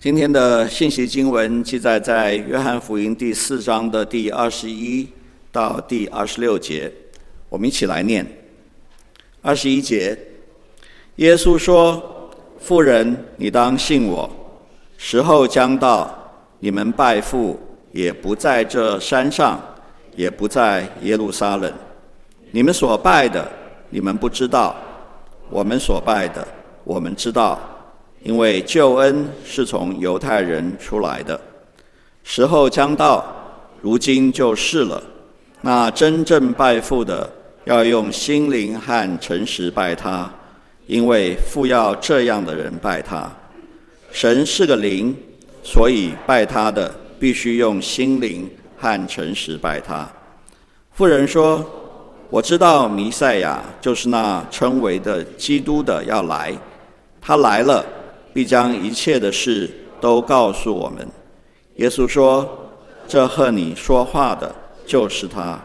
今天的信息经文记载在约翰福音第四章的第二十一到第二十六节，我们一起来念。二十一节，耶稣说：“妇人，你当信我，时候将到，你们拜父也不在这山上，也不在耶路撒冷。你们所拜的，你们不知道；我们所拜的，我们知道。”因为救恩是从犹太人出来的，时候将到，如今就是了。那真正拜父的，要用心灵和诚实拜他，因为父要这样的人拜他。神是个灵，所以拜他的必须用心灵和诚实拜他。妇人说：“我知道弥赛亚就是那称为的基督的要来，他来了。”必将一切的事都告诉我们。耶稣说：“这和你说话的，就是他。”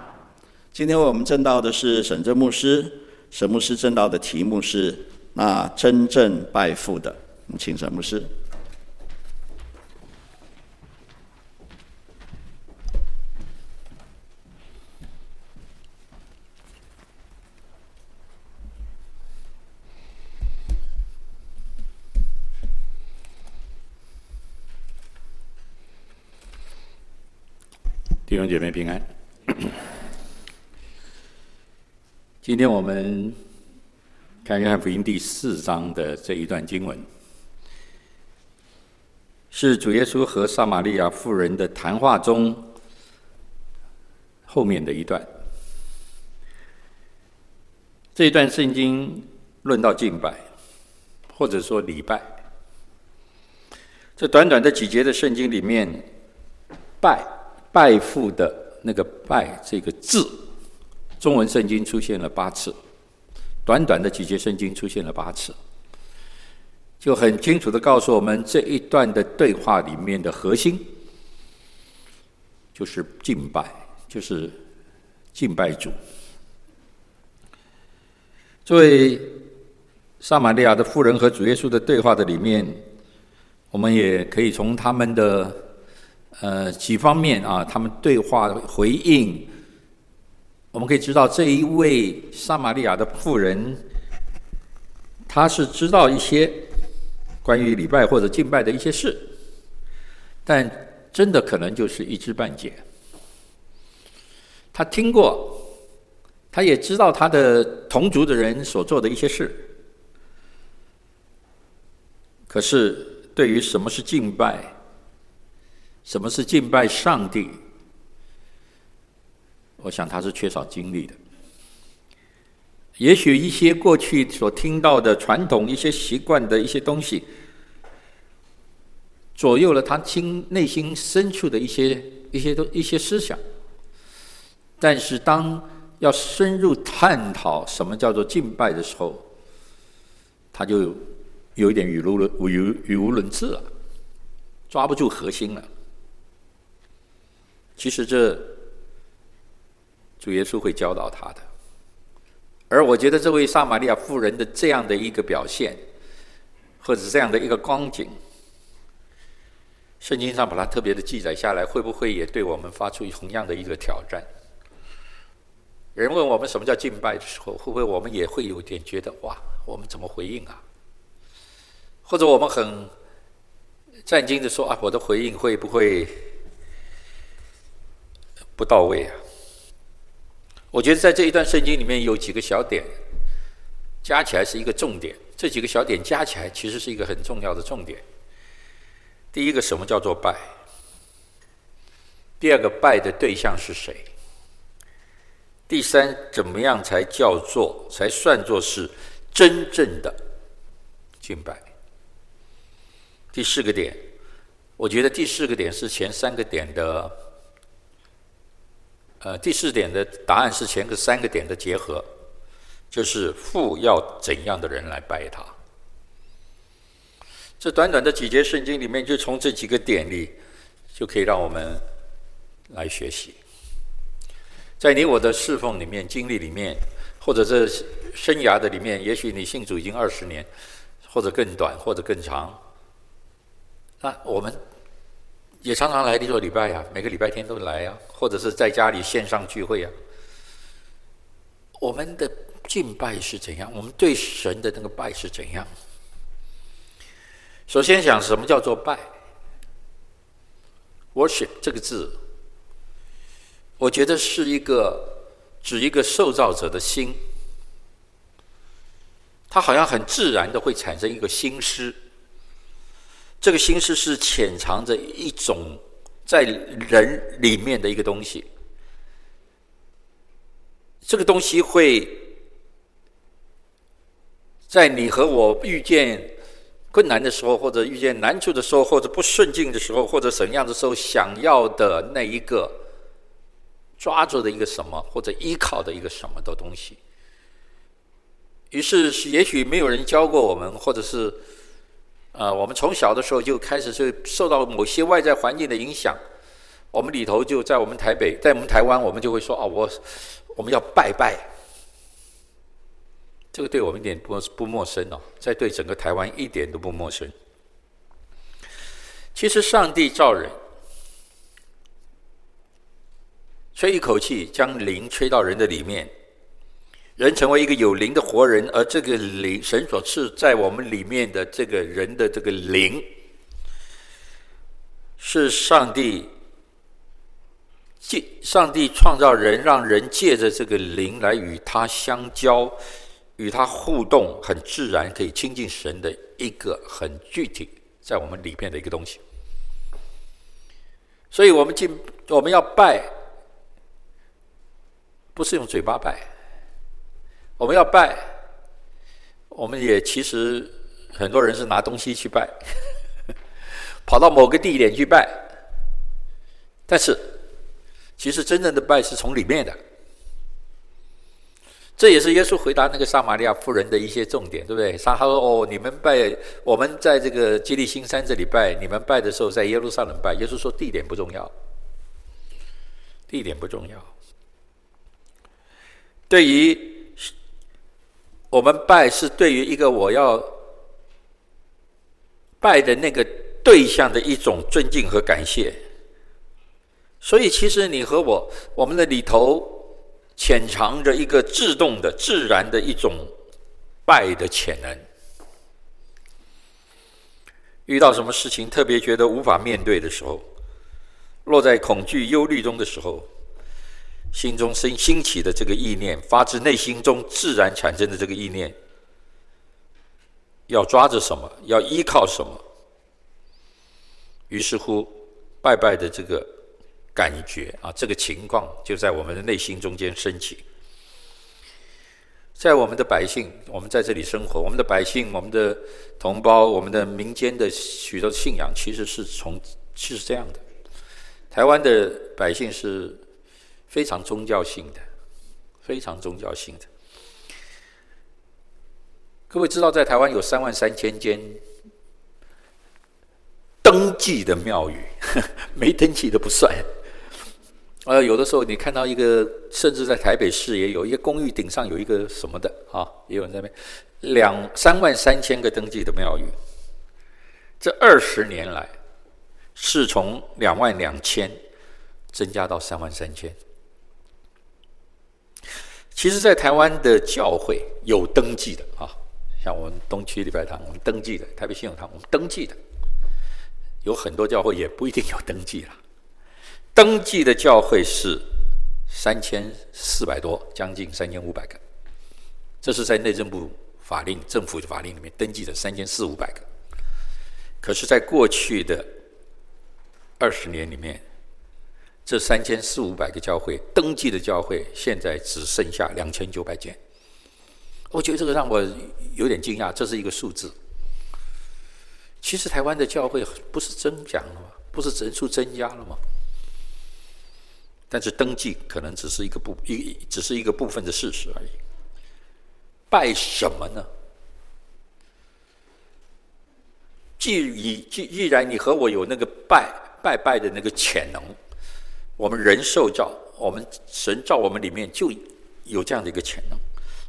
今天我们证道的是沈正牧师，沈牧师证道的题目是“那真正拜父的”。请沈牧师。弟兄姐妹平安。今天我们看约翰福音第四章的这一段经文，是主耶稣和撒玛利亚妇人的谈话中后面的一段。这一段圣经论到敬拜，或者说礼拜。这短短的几节的圣经里面，拜。拜父的那个“拜”这个字，中文圣经出现了八次，短短的几节圣经出现了八次，就很清楚的告诉我们这一段的对话里面的核心就是敬拜，就是敬拜主。作为撒玛利亚的妇人和主耶稣的对话的里面，我们也可以从他们的。呃，几方面啊，他们对话回应，我们可以知道这一位撒玛利亚的妇人，她是知道一些关于礼拜或者敬拜的一些事，但真的可能就是一知半解。她听过，她也知道她的同族的人所做的一些事，可是对于什么是敬拜，什么是敬拜上帝？我想他是缺少经历的。也许一些过去所听到的传统、一些习惯的一些东西，左右了他心内心深处的一些一些东一些思想。但是，当要深入探讨什么叫做敬拜的时候，他就有一点语无伦语语无伦次了，抓不住核心了。其实这主耶稣会教导他的，而我觉得这位撒玛利亚妇人的这样的一个表现，或者这样的一个光景，圣经上把它特别的记载下来，会不会也对我们发出同样的一个挑战？人问我们什么叫敬拜的时候，会不会我们也会有点觉得哇，我们怎么回应啊？或者我们很震惊的说啊，我的回应会不会？不到位啊！我觉得在这一段圣经里面有几个小点，加起来是一个重点。这几个小点加起来其实是一个很重要的重点。第一个，什么叫做拜？第二个，拜的对象是谁？第三，怎么样才叫做才算作是真正的敬拜？第四个点，我觉得第四个点是前三个点的。呃，第四点的答案是前个三个点的结合，就是父要怎样的人来拜他。这短短的几节圣经里面，就从这几个点里，就可以让我们来学习。在你我的侍奉里面、经历里面，或者这生涯的里面，也许你信主已经二十年，或者更短，或者更长。那我们也常常来做礼拜呀，每个礼拜天都来呀，或者是在家里线上聚会呀。我们的敬拜是怎样？我们对神的那个拜是怎样？首先讲什么叫做拜？worship 这个字，我觉得是一个指一个受造者的心，他好像很自然的会产生一个心思。这个心思是潜藏着一种在人里面的一个东西，这个东西会在你和我遇见困难的时候，或者遇见难处的时候，或者不顺境的时候，或者怎样的时候，想要的那一个抓住的一个什么，或者依靠的一个什么的东西。于是，也许没有人教过我们，或者是。呃，我们从小的时候就开始就受到某些外在环境的影响，我们里头就在我们台北，在我们台湾，我们就会说哦，我我们要拜拜，这个对我们一点不不陌生哦，在对整个台湾一点都不陌生。其实上帝造人，吹一口气，将灵吹到人的里面。人成为一个有灵的活人，而这个灵，神所赐在我们里面的这个人的这个灵，是上帝借上帝创造人，让人借着这个灵来与他相交，与他互动，很自然可以亲近神的一个很具体在我们里面的一个东西。所以我们进我们要拜，不是用嘴巴拜。我们要拜，我们也其实很多人是拿东西去拜，跑到某个地点去拜。但是，其实真正的拜是从里面的。这也是耶稣回答那个撒玛利亚妇人的一些重点，对不对？他说：“哦，你们拜，我们在这个基利心山这里拜，你们拜的时候在耶路撒冷拜。”耶稣说：“地点不重要，地点不重要。”对于。我们拜是对于一个我要拜的那个对象的一种尊敬和感谢，所以其实你和我，我们的里头潜藏着一个自动的、自然的一种拜的潜能。遇到什么事情特别觉得无法面对的时候，落在恐惧、忧虑中的时候。心中生兴起的这个意念，发自内心中自然产生的这个意念，要抓着什么？要依靠什么？于是乎，拜拜的这个感觉啊，这个情况就在我们的内心中间升起。在我们的百姓，我们在这里生活，我们的百姓，我们的同胞，我们的民间的许多信仰，其实是从是这样的。台湾的百姓是。非常宗教性的，非常宗教性的。各位知道，在台湾有三万三千间登记的庙宇，没登记的不算。呃，有的时候你看到一个，甚至在台北市也有一个公寓顶上有一个什么的啊，也有人在那边两三万三千个登记的庙宇。这二十年来，是从两万两千增加到三万三千。其实，在台湾的教会有登记的啊，像我们东区礼拜堂，我们登记的；台北信友堂，我们登记的。有很多教会也不一定有登记了。登记的教会是三千四百多，将近三千五百个。这是在内政部法令、政府的法令里面登记的三千四五百个。可是，在过去的二十年里面，这三千四五百个教会登记的教会，现在只剩下两千九百间。我觉得这个让我有点惊讶，这是一个数字。其实台湾的教会不是增长了吗？不是人数增加了吗？但是登记可能只是一个部一，只是一个部分的事实而已。拜什么呢？既已既既然你和我有那个拜拜拜的那个潜能。我们人受造，我们神造我们里面就有这样的一个潜能，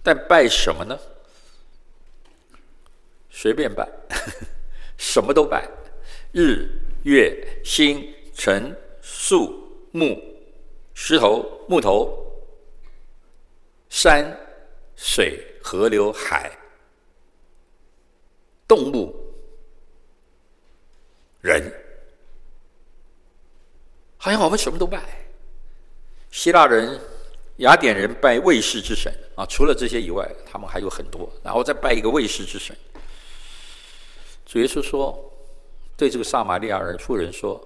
但拜什么呢？随便拜，什么都拜，日、月、星、辰、树、木、石头、木头、山、水、河流、海、动物、人，好像我们什么都拜。希腊人、雅典人拜卫士之神啊，除了这些以外，他们还有很多，然后再拜一个卫士之神。主耶稣说：“对这个撒玛利亚人妇人说，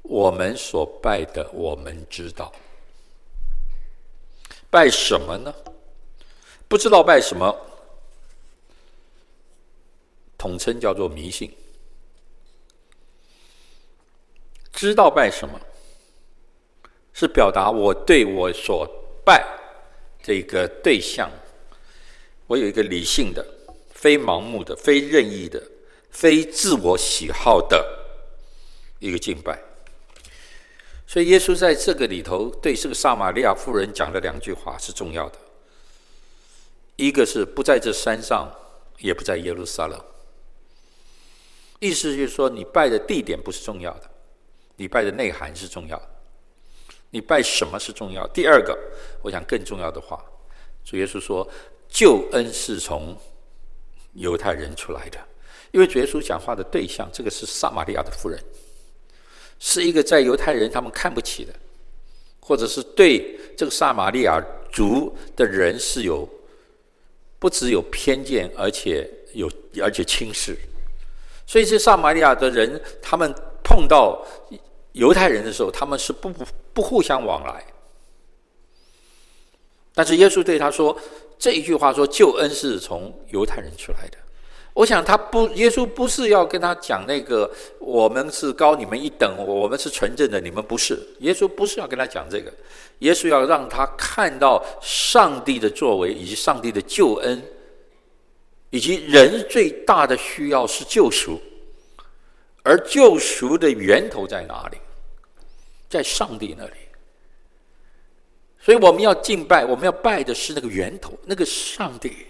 我们所拜的，我们知道。拜什么呢？不知道拜什么，统称叫做迷信。知道拜什么，是表达我对我所拜这个对象，我有一个理性的、非盲目的、非任意的。”非自我喜好的一个敬拜，所以耶稣在这个里头对这个撒玛利亚妇人讲的两句话是重要的。一个是不在这山上，也不在耶路撒冷，意思就是说，你拜的地点不是重要的，你拜的内涵是重要的，你拜什么是重要。第二个，我想更重要的话，主耶稣说，救恩是从犹太人出来的。因为主耶稣讲话的对象，这个是撒玛利亚的妇人，是一个在犹太人他们看不起的，或者是对这个撒玛利亚族的人是有不只有偏见，而且有而且轻视。所以这撒玛利亚的人，他们碰到犹太人的时候，他们是不不不互相往来。但是耶稣对他说这一句话说：“救恩是从犹太人出来的。”我想他不，耶稣不是要跟他讲那个我们是高你们一等，我们是纯正的，你们不是。耶稣不是要跟他讲这个，耶稣要让他看到上帝的作为，以及上帝的救恩，以及人最大的需要是救赎，而救赎的源头在哪里？在上帝那里。所以我们要敬拜，我们要拜的是那个源头，那个上帝。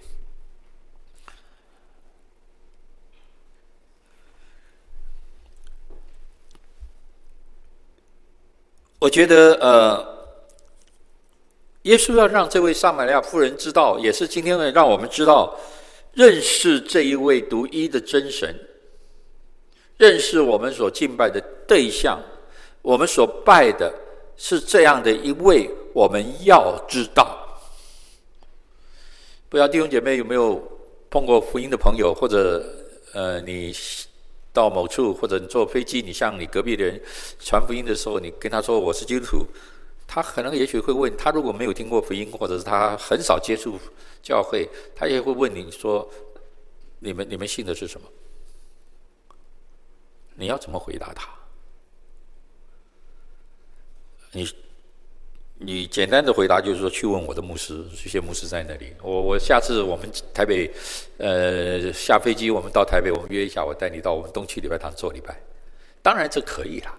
我觉得，呃，耶稣要让这位撒玛利亚妇人知道，也是今天呢，让我们知道，认识这一位独一的真神，认识我们所敬拜的对象，我们所拜的是这样的一位，我们要知道。不知道弟兄姐妹有没有碰过福音的朋友，或者呃，你。到某处，或者你坐飞机，你向你隔壁的人传福音的时候，你跟他说我是基督徒，他可能也许会问，他如果没有听过福音，或者是他很少接触教会，他也会问你说，你们你们信的是什么？你要怎么回答他？你。你简单的回答就是说，去问我的牧师，这些牧师在那里。我我下次我们台北，呃，下飞机我们到台北，我们约一下，我带你到我们东区礼拜堂做礼拜。当然这可以啦，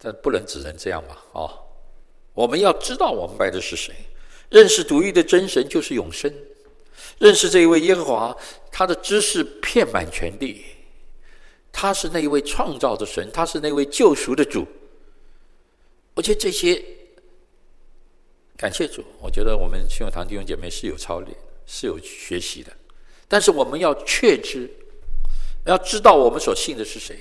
但不能只能这样嘛，啊、哦！我们要知道我们拜的是谁，认识独一的真神就是永生，认识这一位耶和华，他的知识遍满全地，他是那一位创造的神，他是那位救赎的主。我觉得这些，感谢主，我觉得我们信友堂弟兄姐妹是有操练，是有学习的。但是我们要确知，要知道我们所信的是谁。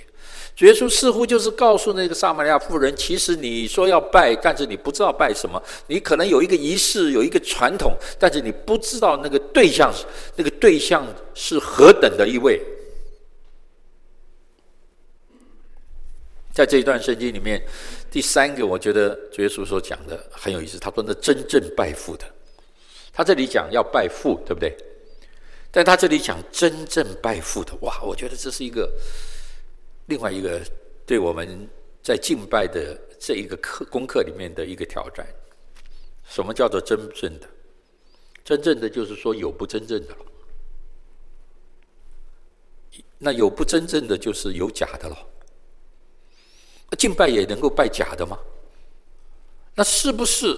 主耶稣似乎就是告诉那个撒玛利亚妇人，其实你说要拜，但是你不知道拜什么。你可能有一个仪式，有一个传统，但是你不知道那个对象，那个对象是何等的一位。在这一段圣经里面。第三个，我觉得主耶稣所讲的很有意思。他说：“那真正拜父的，他这里讲要拜父，对不对？但他这里讲真正拜父的，哇！我觉得这是一个另外一个对我们在敬拜的这一个课功课里面的一个挑战。什么叫做真正的？真正的就是说有不真正的了。那有不真正的，就是有假的了。”敬拜也能够拜假的吗？那是不是？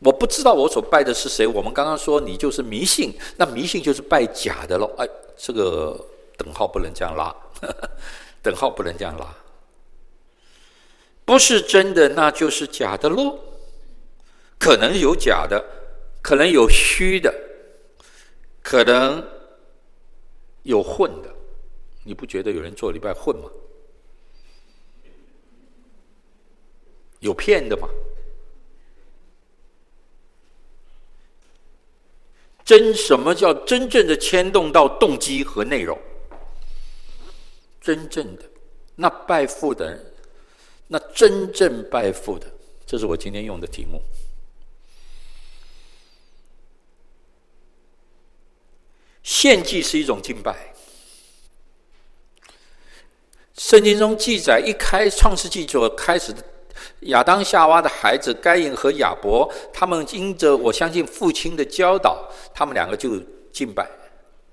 我不知道我所拜的是谁。我们刚刚说你就是迷信，那迷信就是拜假的喽。哎，这个等号不能这样拉，等号不能这样拉。不是真的，那就是假的喽。可能有假的，可能有虚的，可能有混的。你不觉得有人做礼拜混吗？有骗的吗？真什么叫真正的牵动到动机和内容？真正的那拜父的人，那真正拜父的，这是我今天用的题目。献祭是一种敬拜。圣经中记载，一开创世纪就开始。亚当夏娃的孩子该隐和亚伯，他们因着我相信父亲的教导，他们两个就敬拜，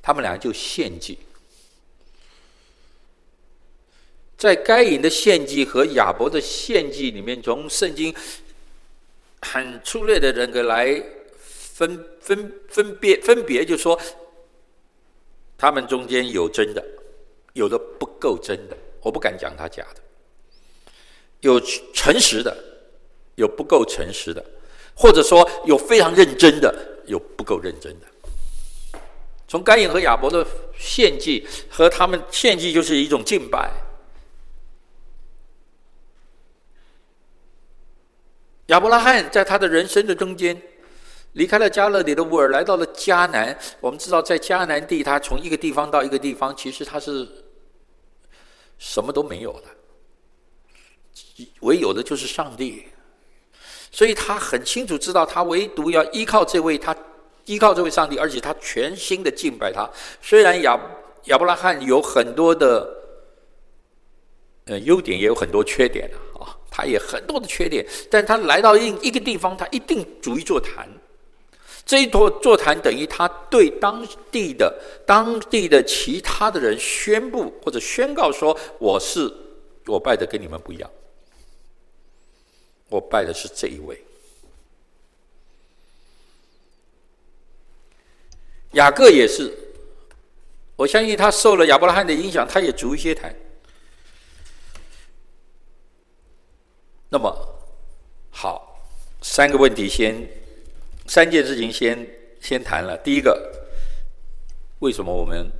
他们两个就献祭。在该隐的献祭和亚伯的献祭里面，从圣经很粗略的人格来分分分别分别，就说他们中间有真的，有的不够真的，我不敢讲他假的。有诚实的，有不够诚实的，或者说有非常认真的，有不够认真的。从该隐和亚伯的献祭和他们献祭就是一种敬拜。亚伯拉罕在他的人生的中间，离开了加勒底的乌尔，来到了迦南。我们知道，在迦南地，他从一个地方到一个地方，其实他是什么都没有的。唯有的就是上帝，所以他很清楚知道，他唯独要依靠这位，他依靠这位上帝，而且他全心的敬拜他。虽然亚亚伯拉罕有很多的呃优点，也有很多缺点啊，他也很多的缺点，但他来到一一个地方，他一定逐一座谈。这一座座谈等于他对当地的当地的其他的人宣布或者宣告说：“我是我拜的跟你们不一样。”我拜的是这一位，雅各也是。我相信他受了亚伯拉罕的影响，他也逐一些谈。那么，好，三个问题先，三件事情先先谈了。第一个，为什么我们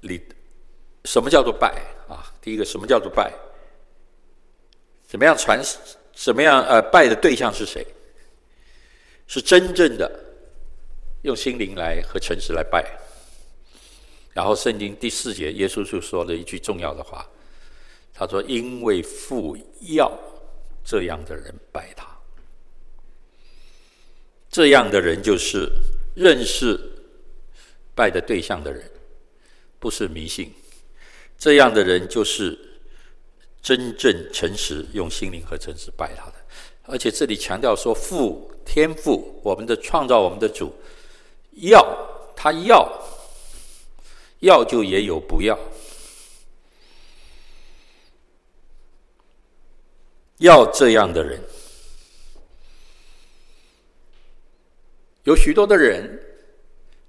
礼？什么叫做拜啊？第一个，什么叫做拜？怎么样传？怎么样？呃，拜的对象是谁？是真正的用心灵来和诚实来拜。然后圣经第四节，耶稣就说了一句重要的话，他说：“因为父要这样的人拜他，这样的人就是认识拜的对象的人，不是迷信。这样的人就是。”真正诚实，用心灵和诚实拜他的，而且这里强调说，父天父，我们的创造，我们的主，要他要，要就也有不要，要这样的人，有许多的人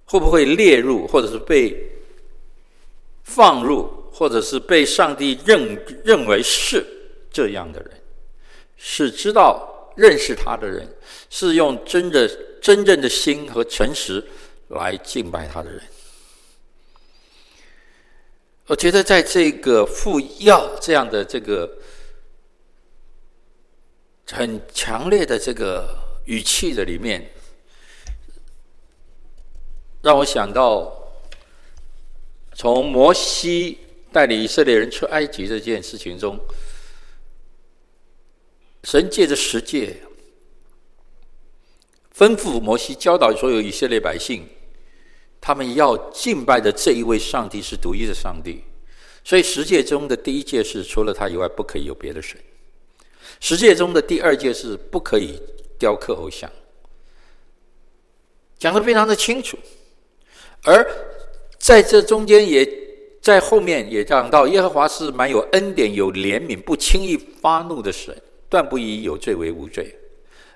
会不会列入，或者是被放入？或者是被上帝认认为是这样的人，是知道认识他的人，是用真的真正的心和诚实来敬拜他的人。我觉得在这个父要这样的这个很强烈的这个语气的里面，让我想到从摩西。带领以色列人出埃及这件事情中，神借着十诫吩咐摩西教导所有以色列百姓，他们要敬拜的这一位上帝是独一的上帝。所以十诫中的第一诫是除了他以外不可以有别的神。十诫中的第二诫是不可以雕刻偶像，讲得非常的清楚。而在这中间也。在后面也讲到，耶和华是满有恩典、有怜悯、不轻易发怒的神，断不以有罪为无罪。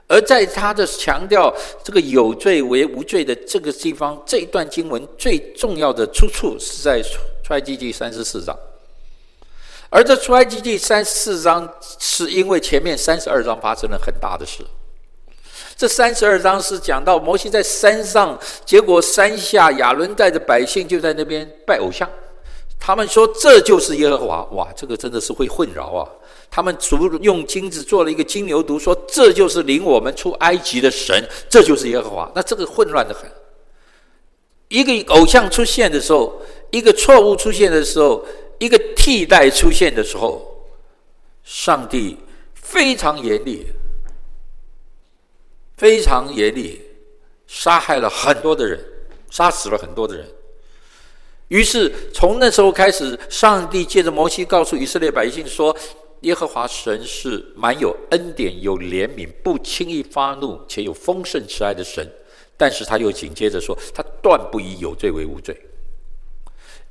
而在他的强调这个有罪为无罪的这个地方，这一段经文最重要的出处是在出埃及记三十四章。而这出埃及记三十四章，是因为前面三十二章发生了很大的事。这三十二章是讲到摩西在山上，结果山下亚伦带着百姓就在那边拜偶像，他们说这就是耶和华，哇，这个真的是会混淆啊！他们足用金子做了一个金牛犊，说这就是领我们出埃及的神，这就是耶和华。那这个混乱的很。一个偶像出现的时候，一个错误出现的时候，一个替代出现的时候，上帝非常严厉。非常严厉，杀害了很多的人，杀死了很多的人。于是从那时候开始，上帝借着摩西告诉以色列百姓说：“耶和华神是满有恩典、有怜悯、不轻易发怒且有丰盛慈爱的神。”但是他又紧接着说：“他断不以有罪为无罪。”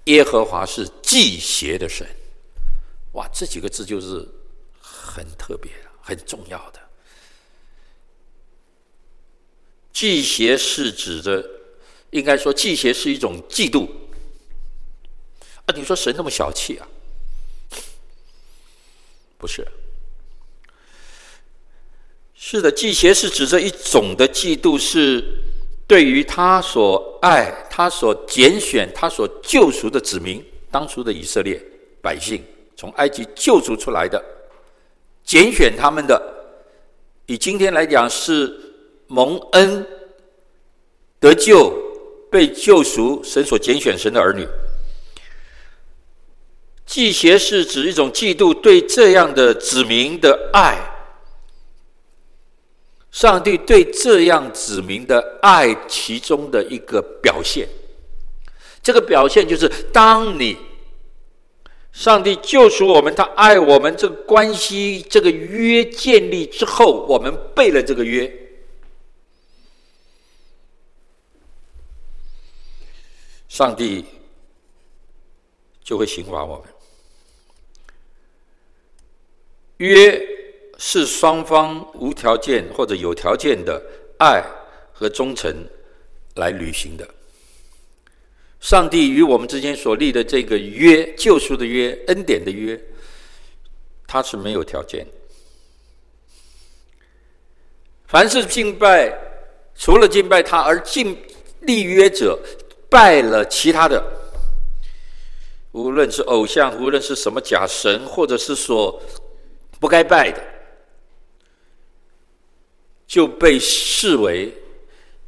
耶和华是忌邪的神。哇，这几个字就是很特别、很重要的。忌邪是指的，应该说忌邪是一种嫉妒。啊，你说神那么小气啊？不是，是的，忌邪是指这一种的嫉妒，是对于他所爱、他所拣选、他所救赎的子民，当初的以色列百姓，从埃及救赎出来的，拣选他们的，以今天来讲是。蒙恩得救、被救赎，神所拣选神的儿女。祭邪是指一种嫉妒，对这样的子民的爱。上帝对这样子民的爱，其中的一个表现。这个表现就是，当你上帝救赎我们，他爱我们，这个关系、这个约建立之后，我们背了这个约。上帝就会刑罚我们。约是双方无条件或者有条件的爱和忠诚来履行的。上帝与我们之间所立的这个约，救赎的约、恩典的约，它是没有条件。凡是敬拜，除了敬拜他而敬立约者。拜了其他的，无论是偶像，无论是什么假神，或者是说不该拜的，就被视为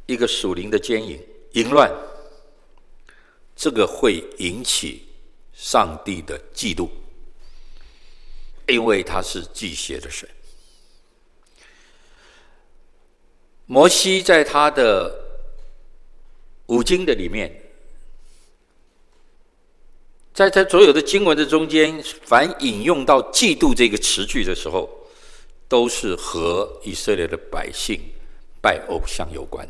一个属灵的奸淫、淫乱。这个会引起上帝的嫉妒，因为他是忌邪的神。摩西在他的。五经的里面，在他所有的经文的中间，凡引用到“嫉妒”这个词句的时候，都是和以色列的百姓拜偶像有关。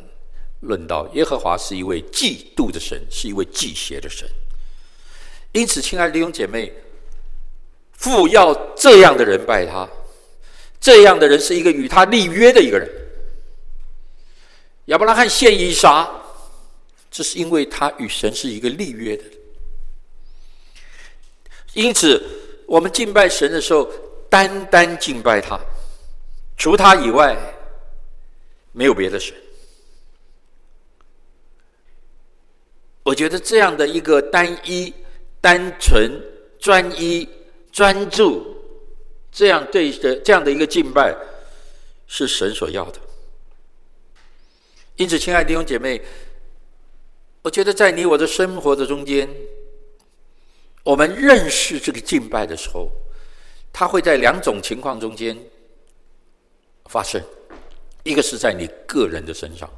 论到耶和华是一位嫉妒的神，是一位忌邪的神。因此，亲爱的弟兄姐妹，父要这样的人拜他，这样的人是一个与他立约的一个人。亚伯拉罕献以撒。这是因为他与神是一个立约的，因此我们敬拜神的时候，单单敬拜他，除他以外没有别的神。我觉得这样的一个单一、单纯、专一、专注，这样对的这样的一个敬拜，是神所要的。因此，亲爱的弟兄姐妹。我觉得在你我的生活的中间，我们认识这个敬拜的时候，它会在两种情况中间发生：一个是在你个人的身上，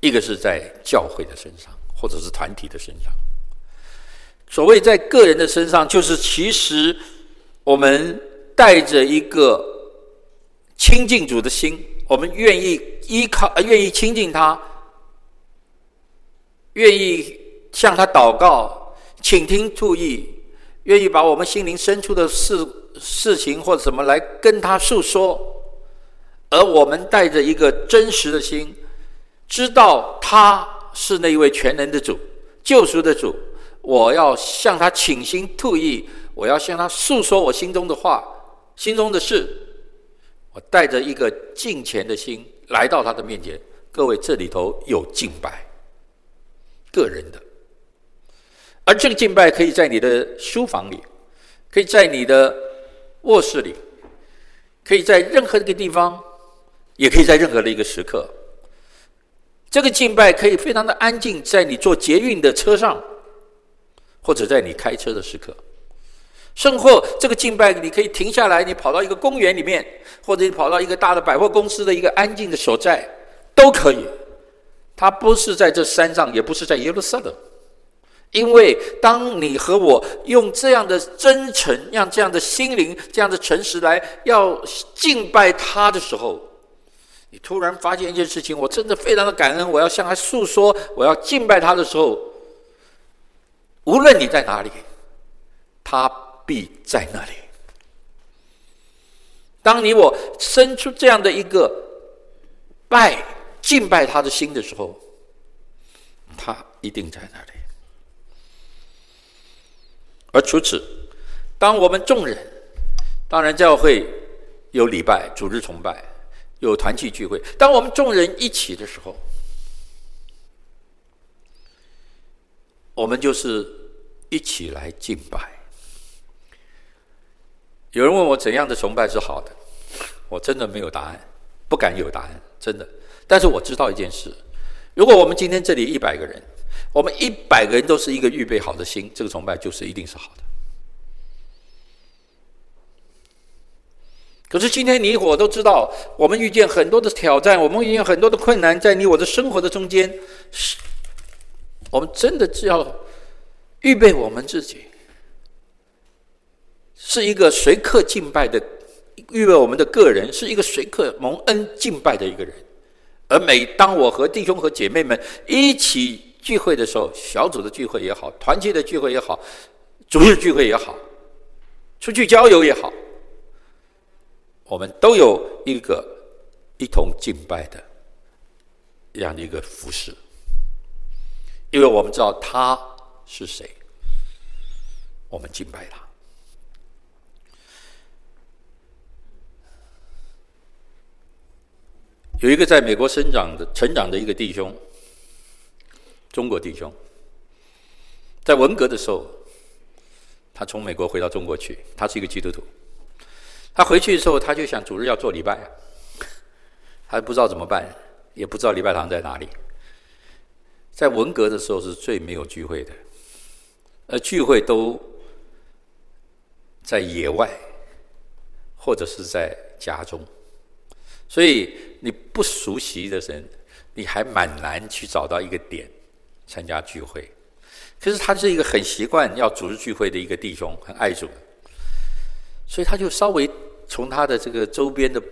一个是在教会的身上，或者是团体的身上。所谓在个人的身上，就是其实我们带着一个亲近主的心，我们愿意依靠，愿意亲近他。愿意向他祷告，倾听注意，愿意把我们心灵深处的事事情或者什么来跟他诉说，而我们带着一个真实的心，知道他是那一位全能的主、救赎的主，我要向他倾心吐意，我要向他诉说我心中的话、心中的事。我带着一个敬虔的心来到他的面前。各位，这里头有敬拜，个人的，而这个敬拜可以在你的书房里，可以在你的卧室里，可以在任何一个地方，也可以在任何的一个时刻。这个敬拜可以非常的安静，在你坐捷运的车上，或者在你开车的时刻，甚或这个敬拜你可以停下来，你跑到一个公园里面，或者你跑到一个大的百货公司的一个安静的所在。都可以，它不是在这山上，也不是在耶路撒冷，因为当你和我用这样的真诚、让这样的心灵、这样的诚实来要敬拜他的时候，你突然发现一件事情，我真的非常的感恩，我要向他诉说，我要敬拜他的时候，无论你在哪里，他必在那里。当你我生出这样的一个拜。敬拜他的心的时候，他一定在那里。而除此，当我们众人，当然教会有礼拜、组织崇拜、有团契聚会，当我们众人一起的时候，我们就是一起来敬拜。有人问我怎样的崇拜是好的，我真的没有答案，不敢有答案，真的。但是我知道一件事：如果我们今天这里一百个人，我们一百个人都是一个预备好的心，这个崇拜就是一定是好的。可是今天你我都知道，我们遇见很多的挑战，我们遇见很多的困难，在你我的生活的中间，是，我们真的只要预备我们自己，是一个随刻敬拜的，预备我们的个人是一个随刻蒙恩敬拜的一个人。而每当我和弟兄和姐妹们一起聚会的时候，小组的聚会也好，团契的聚会也好，主日聚会也好，出去郊游也好，我们都有一个一同敬拜的这样的一个服饰，因为我们知道他是谁，我们敬拜他。有一个在美国生长的、成长的一个弟兄，中国弟兄，在文革的时候，他从美国回到中国去。他是一个基督徒，他回去的时候，他就想主日要做礼拜，还不知道怎么办，也不知道礼拜堂在哪里。在文革的时候是最没有聚会的，而聚会都在野外，或者是在家中。所以你不熟悉的人，你还蛮难去找到一个点参加聚会。可是他是一个很习惯要组织聚会的一个弟兄，很爱主，所以他就稍微从他的这个周边的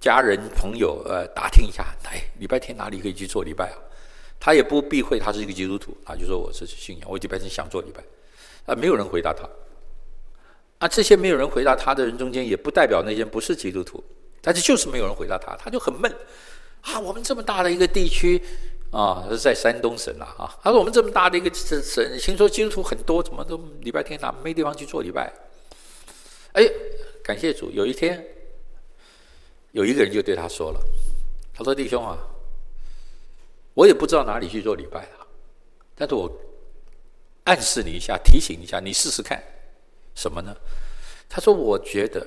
家人朋友呃打听一下，哎，礼拜天哪里可以去做礼拜啊？他也不避讳他是一个基督徒，他就说我是信仰，我礼拜天想做礼拜。啊，没有人回答他。啊，这些没有人回答他的人中间，也不代表那些不是基督徒。但是就是没有人回答他，他就很闷啊！我们这么大的一个地区啊，是在山东省啊。啊。他说我们这么大的一个省，听说基督徒很多，怎么都礼拜天哪没地方去做礼拜？哎，感谢主，有一天有一个人就对他说了：“他说弟兄啊，我也不知道哪里去做礼拜啊，但是我暗示你一下，提醒一下，你试试看什么呢？”他说：“我觉得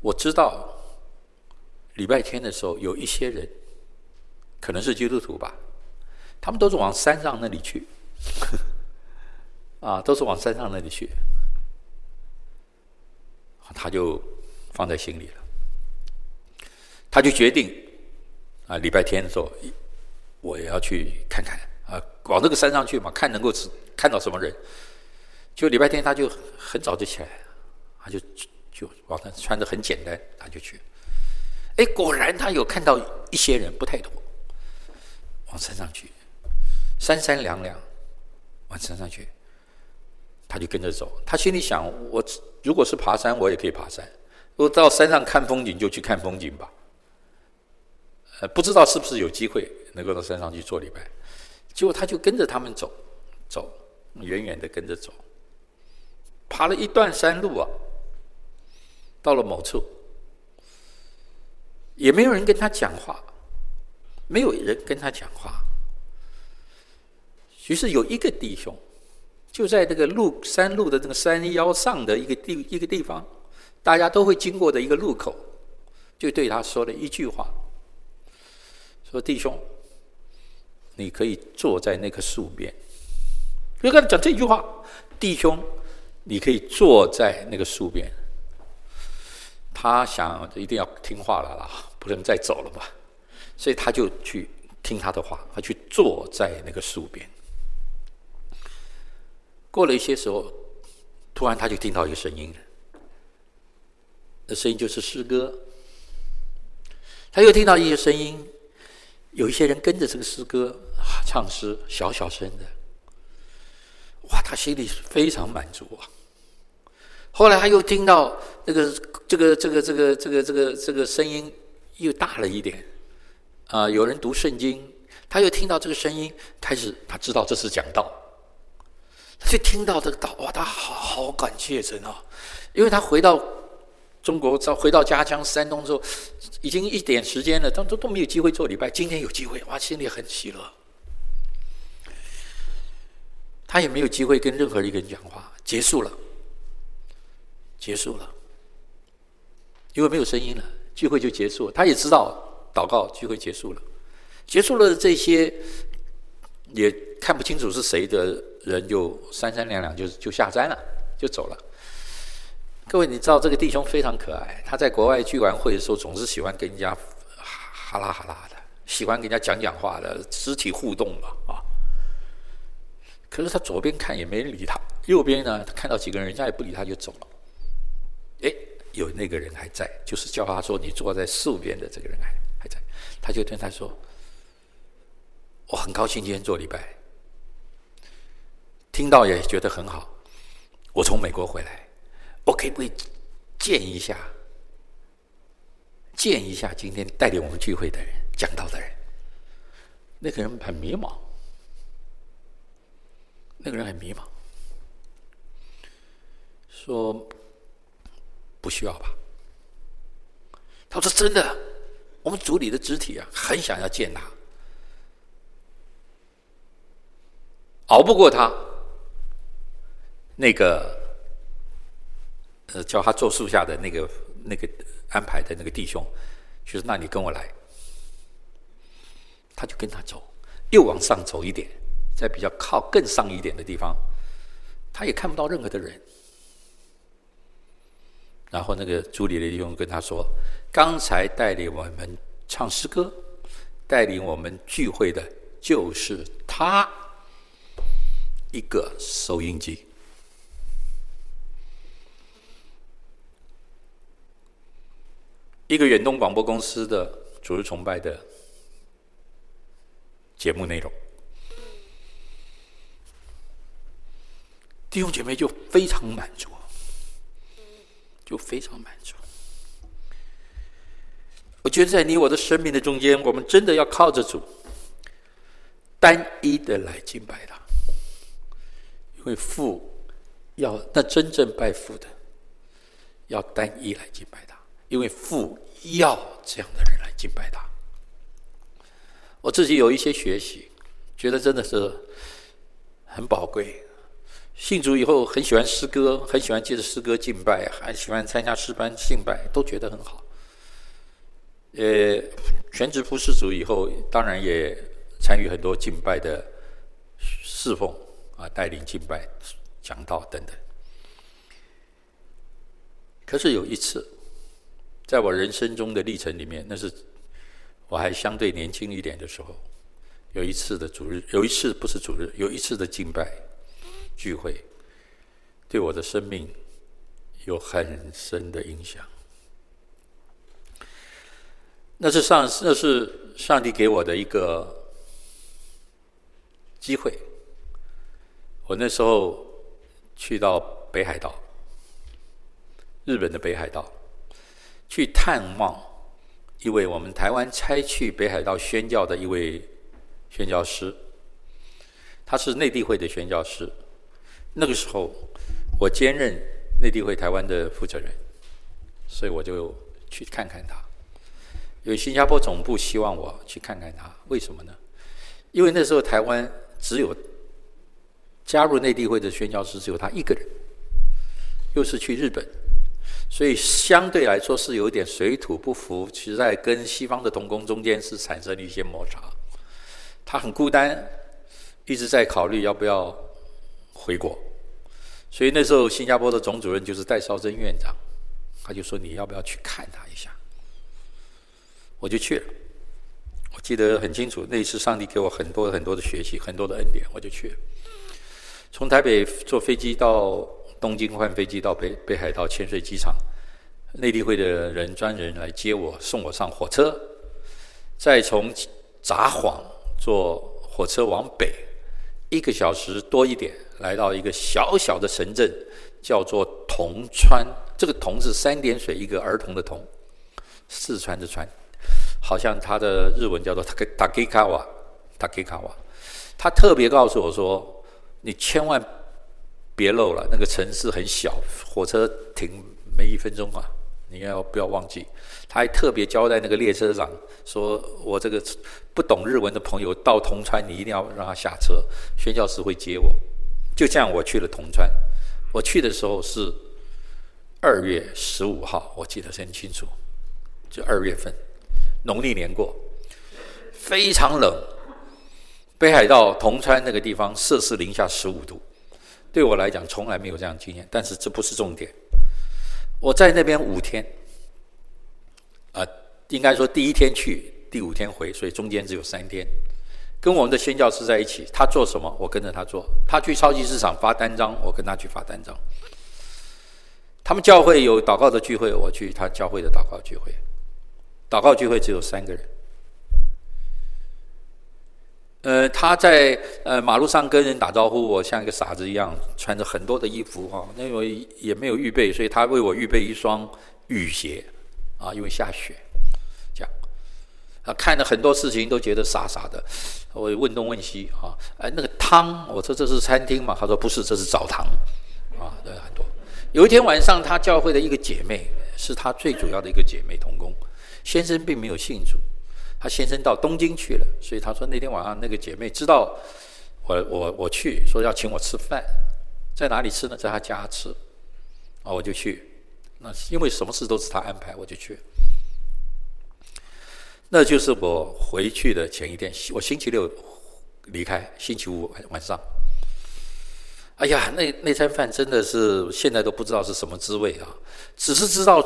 我知道。”礼拜天的时候，有一些人可能是基督徒吧，他们都是往山上那里去，啊，都是往山上那里去，他就放在心里了，他就决定啊，礼拜天的时候，我也要去看看啊，往这个山上去嘛，看能够看到什么人。就礼拜天，他就很早就起来，他就就往上穿的很简单，他就去。哎，果然他有看到一些人不太妥，往山上去，三三两两，往山上去，他就跟着走。他心里想：我如果是爬山，我也可以爬山。如果到山上看风景，就去看风景吧。呃，不知道是不是有机会能够到山上去做礼拜。结果他就跟着他们走，走，远远的跟着走，爬了一段山路啊，到了某处，也没有人跟他讲话，没有人跟他讲话。于是有一个弟兄，就在这个路山路的这个山腰上的一个地一个地方，大家都会经过的一个路口，就对他说了一句话：“说弟兄，你可以坐在那棵树边。”就跟他讲这句话：“弟兄，你可以坐在那个树边。”他想一定要听话了啦，不能再走了吧？所以他就去听他的话，他去坐在那个树边。过了一些时候，突然他就听到一个声音。那声音就是诗歌。他又听到一些声音，有一些人跟着这个诗歌唱诗，小小声的。哇，他心里非常满足啊。后来他又听到那个这个这个这个这个这个这个声音又大了一点，啊，有人读圣经，他又听到这个声音，开始他知道这是讲道。他就听到这个道，哇，他好好感谢神啊！因为他回到中国，到回到家乡山东之后，已经一点时间了，他都都没有机会做礼拜。今天有机会，哇，心里很喜乐。他也没有机会跟任何一个人讲话，结束了，结束了，因为没有声音了，聚会就结束了。他也知道祷告聚会结束了，结束了这些也看不清楚是谁的。人就三三两两就就下山了，就走了。各位，你知道这个弟兄非常可爱。他在国外聚完会的时候，总是喜欢跟人家哈拉哈拉的，喜欢跟人家讲讲话的，肢体互动嘛啊。可是他左边看也没人理他，右边呢，他看到几个人，人家也不理他，就走了。哎，有那个人还在，就是叫他说：“你坐在树边的这个人还。”他就对他说：“我很高兴今天做礼拜。”听到也觉得很好。我从美国回来，我可不可以见一下？见一下今天带领我们聚会的人，讲道的人。那个人很迷茫，那个人很迷茫，说不需要吧？他说真的，我们组里的肢体啊，很想要见他，熬不过他。那个，呃，叫他坐树下的那个那个安排的那个弟兄，就说：“那你跟我来。”他就跟他走，又往上走一点，在比较靠更上一点的地方，他也看不到任何的人。然后那个主里的弟兄跟他说：“刚才带领我们唱诗歌、带领我们聚会的，就是他，一个收音机。”一个远东广播公司的主日崇拜的节目内容，弟兄姐妹就非常满足，就非常满足。我觉得在你我的生命的中间，我们真的要靠着主，单一的来敬拜他，因为父要那真正拜父的，要单一来敬拜他。因为父要这样的人来敬拜他，我自己有一些学习，觉得真的是很宝贵。信主以后很喜欢诗歌，很喜欢借着诗歌敬拜，还喜欢参加诗班敬拜，都觉得很好。呃，全职服侍主以后，当然也参与很多敬拜的侍奉啊，带领敬拜、讲道等等。可是有一次。在我人生中的历程里面，那是我还相对年轻一点的时候，有一次的主日，有一次不是主日，有一次的敬拜聚会，对我的生命有很深的影响。那是上，那是上帝给我的一个机会。我那时候去到北海道，日本的北海道。去探望一位我们台湾差去北海道宣教的一位宣教师，他是内地会的宣教师，那个时候我兼任内地会台湾的负责人，所以我就去看看他。因为新加坡总部希望我去看看他，为什么呢？因为那时候台湾只有加入内地会的宣教师只有他一个人，又是去日本。所以相对来说是有点水土不服，其实在跟西方的同工中间是产生了一些摩擦。他很孤单，一直在考虑要不要回国。所以那时候新加坡的总主任就是戴绍珍院长，他就说，你要不要去看他一下？我就去了。我记得很清楚，那一次上帝给我很多很多的学习，很多的恩典，我就去了。从台北坐飞机到。东京换飞机到北北海道千岁机场，内地会的人专人来接我，送我上火车，再从札幌坐火车往北，一个小时多一点，来到一个小小的城镇，叫做铜川。这个“铜”是三点水一个儿童的“童”，四川的“川”，好像他的日文叫做 “Takekawa”，Takekawa。他特别告诉我说：“你千万。”别漏了，那个城市很小，火车停没一分钟啊！你要不要忘记？他还特别交代那个列车长说：“我这个不懂日文的朋友到铜川，你一定要让他下车，宣教士会接我。”就这样，我去了铜川。我去的时候是二月十五号，我记得很清楚，就二月份，农历年过，非常冷。北海道铜川那个地方摄氏零下十五度。对我来讲，从来没有这样经验。但是这不是重点。我在那边五天，啊、呃，应该说第一天去，第五天回，所以中间只有三天。跟我们的宣教师在一起，他做什么，我跟着他做。他去超级市场发单张，我跟他去发单张。他们教会有祷告的聚会，我去他教会的祷告聚会。祷告聚会只有三个人。呃，他在呃马路上跟人打招呼，我像一个傻子一样，穿着很多的衣服啊，那我也没有预备，所以他为我预备一双雨鞋，啊，因为下雪，这样，啊，看了很多事情都觉得傻傻的，我问东问西啊，哎，那个汤，我说这是餐厅嘛？他说不是，这是澡堂，啊，对，很多。有一天晚上，他教会的一个姐妹，是他最主要的一个姐妹同工，先生并没有信主。他先生到东京去了，所以他说那天晚上那个姐妹知道我我我去，说要请我吃饭，在哪里吃呢？在他家吃，啊，我就去。那因为什么事都是他安排，我就去。那就是我回去的前一天，我星期六离开，星期五晚上。哎呀，那那餐饭真的是现在都不知道是什么滋味啊，只是知道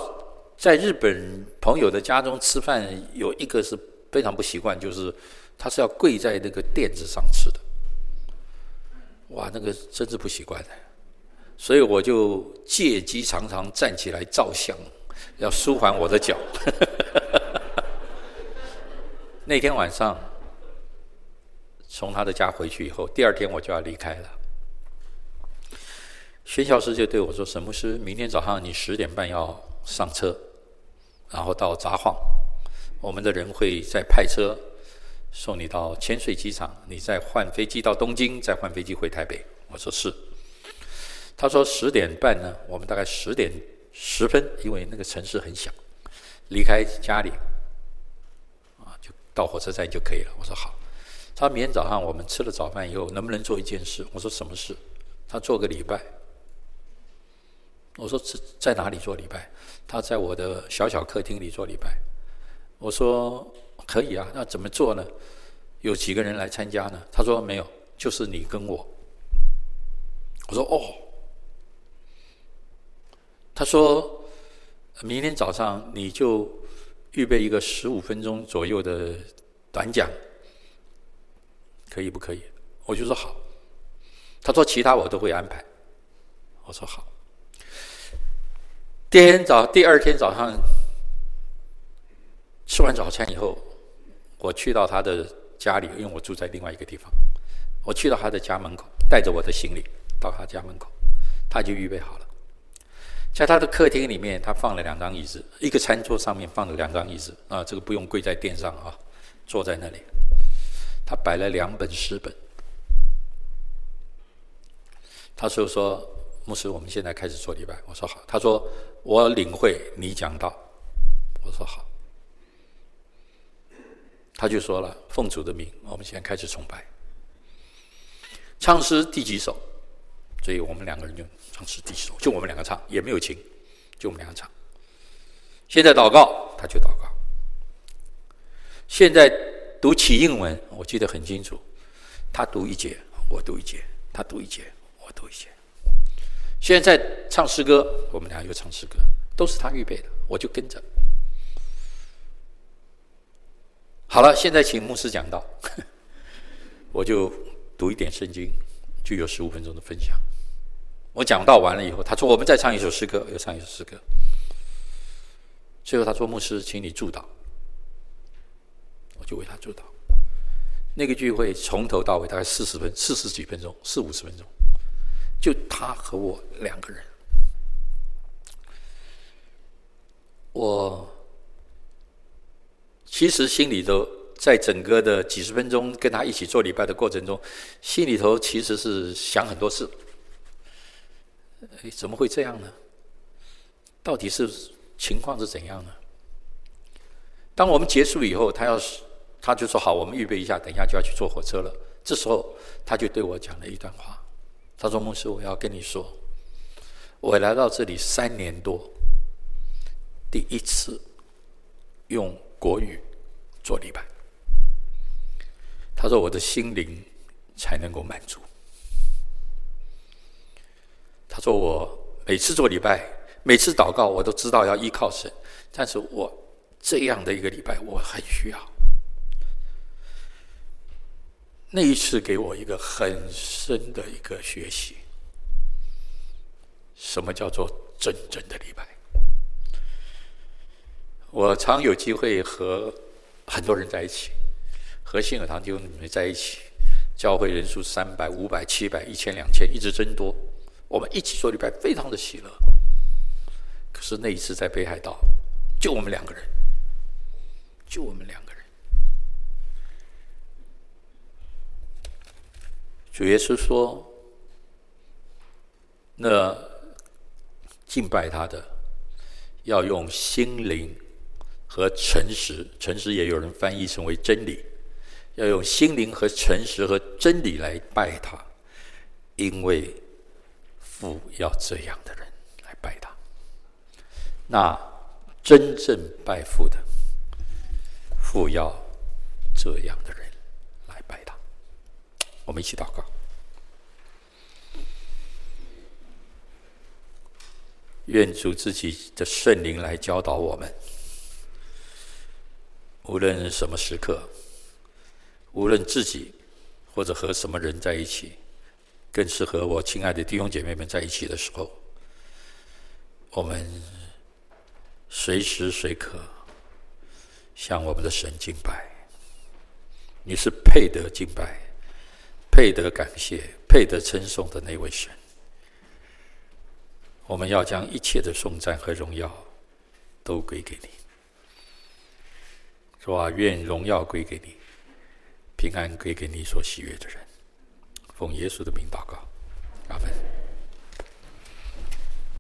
在日本朋友的家中吃饭有一个是。非常不习惯，就是他是要跪在那个垫子上吃的，哇，那个真是不习惯的，所以我就借机常常站起来照相，要舒缓我的脚。那天晚上从他的家回去以后，第二天我就要离开了。宣教师就对我说：“沈牧师，明天早上你十点半要上车，然后到札幌。”我们的人会再派车送你到千岁机场，你再换飞机到东京，再换飞机回台北。我说是。他说十点半呢，我们大概十点十分，因为那个城市很小，离开家里啊，就到火车站就可以了。我说好。他明天早上我们吃了早饭以后，能不能做一件事？我说什么事？他做个礼拜。我说在在哪里做礼拜？他在我的小小客厅里做礼拜。我说可以啊，那怎么做呢？有几个人来参加呢？他说没有，就是你跟我。我说哦。他说明天早上你就预备一个十五分钟左右的短讲，可以不可以？我就说好。他说其他我都会安排。我说好。第二天早，第二天早上。吃完早餐以后，我去到他的家里，因为我住在另外一个地方。我去到他的家门口，带着我的行李到他家门口，他就预备好了。在他的客厅里面，他放了两张椅子，一个餐桌上面放了两张椅子啊，这个不用跪在垫上啊，坐在那里。他摆了两本诗本，他说说牧师，我们现在开始做礼拜。我说好。他说我领会你讲道。我说好。他就说了，奉主的名，我们现在开始崇拜。唱诗第几首？所以我们两个人就唱诗第几首，就我们两个唱，也没有琴，就我们两个唱。现在祷告，他就祷告。现在读启应文，我记得很清楚，他读一节，我读一节，他读一节，我读一节。现在唱诗歌，我们俩又唱诗歌，都是他预备的，我就跟着。好了，现在请牧师讲道，我就读一点圣经，就有十五分钟的分享。我讲道完了以后，他说：“我们再唱一首诗歌，又唱一首诗歌。”最后他说：“牧师，请你祝祷。”我就为他祝祷。那个聚会从头到尾大概四十分、四十几分钟、四五十分钟，就他和我两个人。我。其实心里头，在整个的几十分钟跟他一起做礼拜的过程中，心里头其实是想很多事。哎，怎么会这样呢？到底是情况是怎样呢？当我们结束以后，他要是他就说好，我们预备一下，等一下就要去坐火车了。这时候他就对我讲了一段话，他说：“牧师，我要跟你说，我来到这里三年多，第一次用。”国语做礼拜，他说：“我的心灵才能够满足。”他说：“我每次做礼拜，每次祷告，我都知道要依靠神，但是我这样的一个礼拜，我很需要。”那一次给我一个很深的一个学习，什么叫做真正的礼拜？我常有机会和很多人在一起，和信尔堂弟兄们在一起，教会人数三百、五百、七百、一千、两千，一直增多。我们一起做礼拜，非常的喜乐。可是那一次在北海道，就我们两个人，就我们两个人。主耶稣说：“那敬拜他的，要用心灵。”和诚实，诚实也有人翻译成为真理，要用心灵和诚实和真理来拜他，因为父要这样的人来拜他。那真正拜父的，父要这样的人来拜他。我们一起祷告，愿主自己的圣灵来教导我们。无论什么时刻，无论自己或者和什么人在一起，更是和我亲爱的弟兄姐妹们在一起的时候，我们随时随刻向我们的神敬拜。你是配得敬拜、配得感谢、配得称颂的那位神。我们要将一切的颂赞和荣耀都归给你。说、啊、愿荣耀归给你，平安归给你所喜悦的人。奉耶稣的名祷告，阿门。